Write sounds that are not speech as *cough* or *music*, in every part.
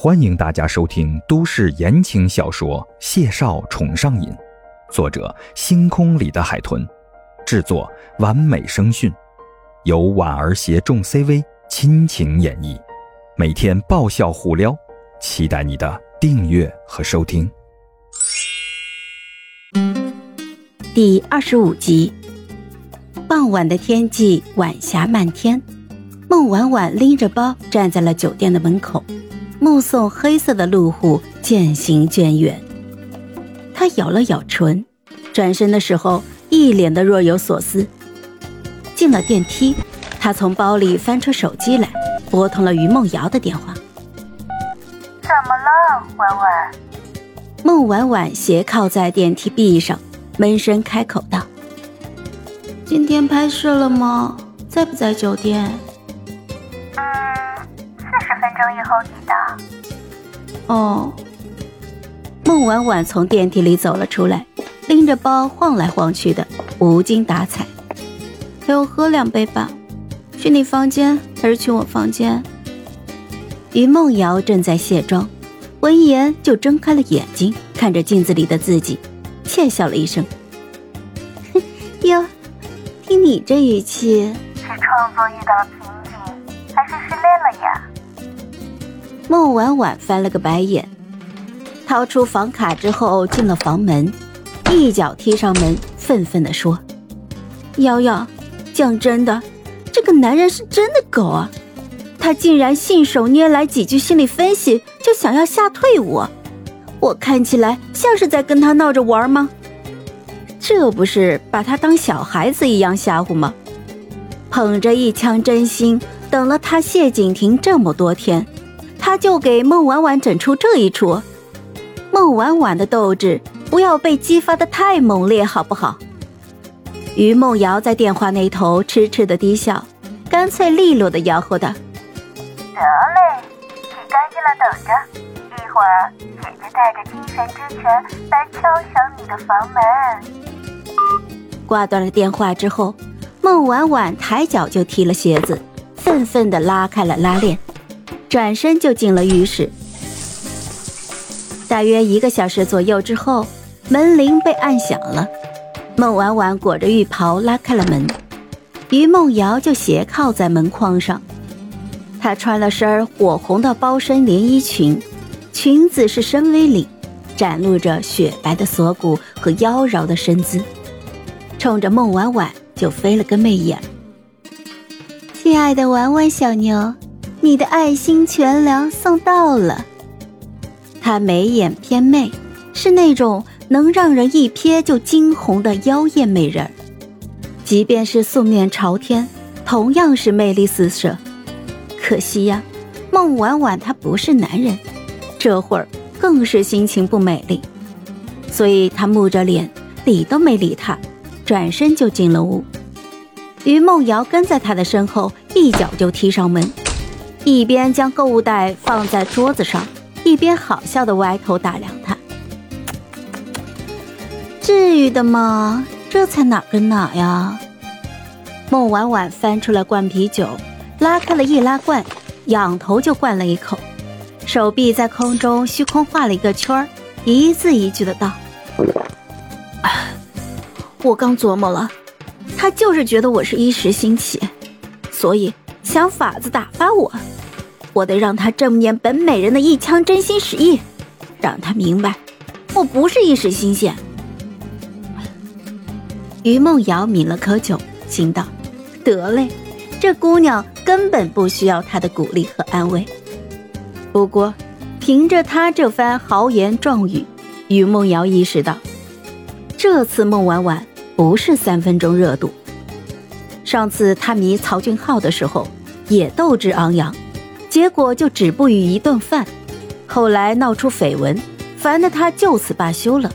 欢迎大家收听都市言情小说《谢少宠上瘾》，作者：星空里的海豚，制作：完美声讯，由婉儿携众 CV 亲情演绎，每天爆笑互撩，期待你的订阅和收听。第二十五集，傍晚的天际，晚霞漫天，孟婉婉拎着包站在了酒店的门口。目送黑色的路虎渐行渐远，他咬了咬唇，转身的时候一脸的若有所思。进了电梯，他从包里翻出手机来，拨通了于梦瑶的电话。怎么了，婉婉？孟婉婉斜靠在电梯壁上，闷声开口道：“今天拍摄了吗？在不在酒店？”分钟以后抵达。哦。孟婉婉从电梯里走了出来，拎着包晃来晃去的，无精打采。陪我喝两杯吧，去你房间还是去我房间？于梦瑶正在卸妆，闻言就睁开了眼睛，看着镜子里的自己，窃笑了一声：“哼 *laughs* 哟，听你这语气，是创作遇到了瓶颈，还是失恋了呀？”孟婉婉翻了个白眼，掏出房卡之后进了房门，一脚踢上门，愤愤地说：“瑶瑶，讲真的，这个男人是真的狗啊！他竟然信手拈来几句心理分析就想要吓退我，我看起来像是在跟他闹着玩吗？这不是把他当小孩子一样吓唬吗？捧着一腔真心等了他谢景亭这么多天。”他就给孟婉婉整出这一出，孟婉婉的斗志不要被激发的太猛烈，好不好？于梦瑶在电话那头痴痴的低笑，干脆利落的吆喝道：“得嘞，洗干净了等着，一会儿姐姐带着精神之泉来敲响你的房门。”挂断了电话之后，孟婉婉抬脚就踢了鞋子，愤愤的拉开了拉链。转身就进了浴室。大约一个小时左右之后，门铃被按响了。孟婉婉裹着浴袍拉开了门，于梦瑶就斜靠在门框上。她穿了身火红的包身连衣裙，裙子是深 V 领，展露着雪白的锁骨和妖娆的身姿，冲着孟婉婉就飞了个媚眼。亲爱的婉婉小妞。你的爱心全粮送到了。她眉眼偏媚，是那种能让人一瞥就惊鸿的妖艳美人。即便是素面朝天，同样是魅力四射。可惜呀，孟婉婉她不是男人，这会儿更是心情不美丽，所以她木着脸，理都没理他，转身就进了屋。于梦瑶跟在他的身后，一脚就踢上门。一边将购物袋放在桌子上，一边好笑的歪头打量他。至于的吗？这才哪跟哪呀？孟婉婉翻出了罐啤酒，拉开了易拉罐，仰头就灌了一口，手臂在空中虚空画了一个圈儿，一字一句的道：“我刚琢磨了，他就是觉得我是一时兴起，所以想法子打发我。”我得让他正念本美人的一腔真心实意，让他明白我不是一时新鲜。于梦瑶抿了口酒，心道：“得嘞，这姑娘根本不需要他的鼓励和安慰。”不过，凭着他这番豪言壮语，于梦瑶意识到，这次孟婉婉不是三分钟热度。上次他迷曹俊浩的时候，也斗志昂扬。结果就止步于一顿饭，后来闹出绯闻，烦得他就此罢休了。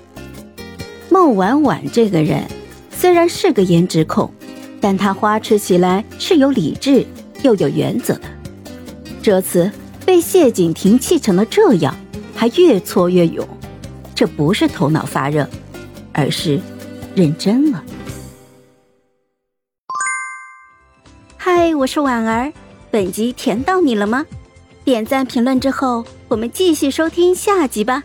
孟婉婉这个人虽然是个颜值控，但她花痴起来是有理智又有原则的。这次被谢景亭气成了这样，还越挫越勇，这不是头脑发热，而是认真了。嗨，我是婉儿。本集甜到你了吗？点赞评论之后，我们继续收听下集吧。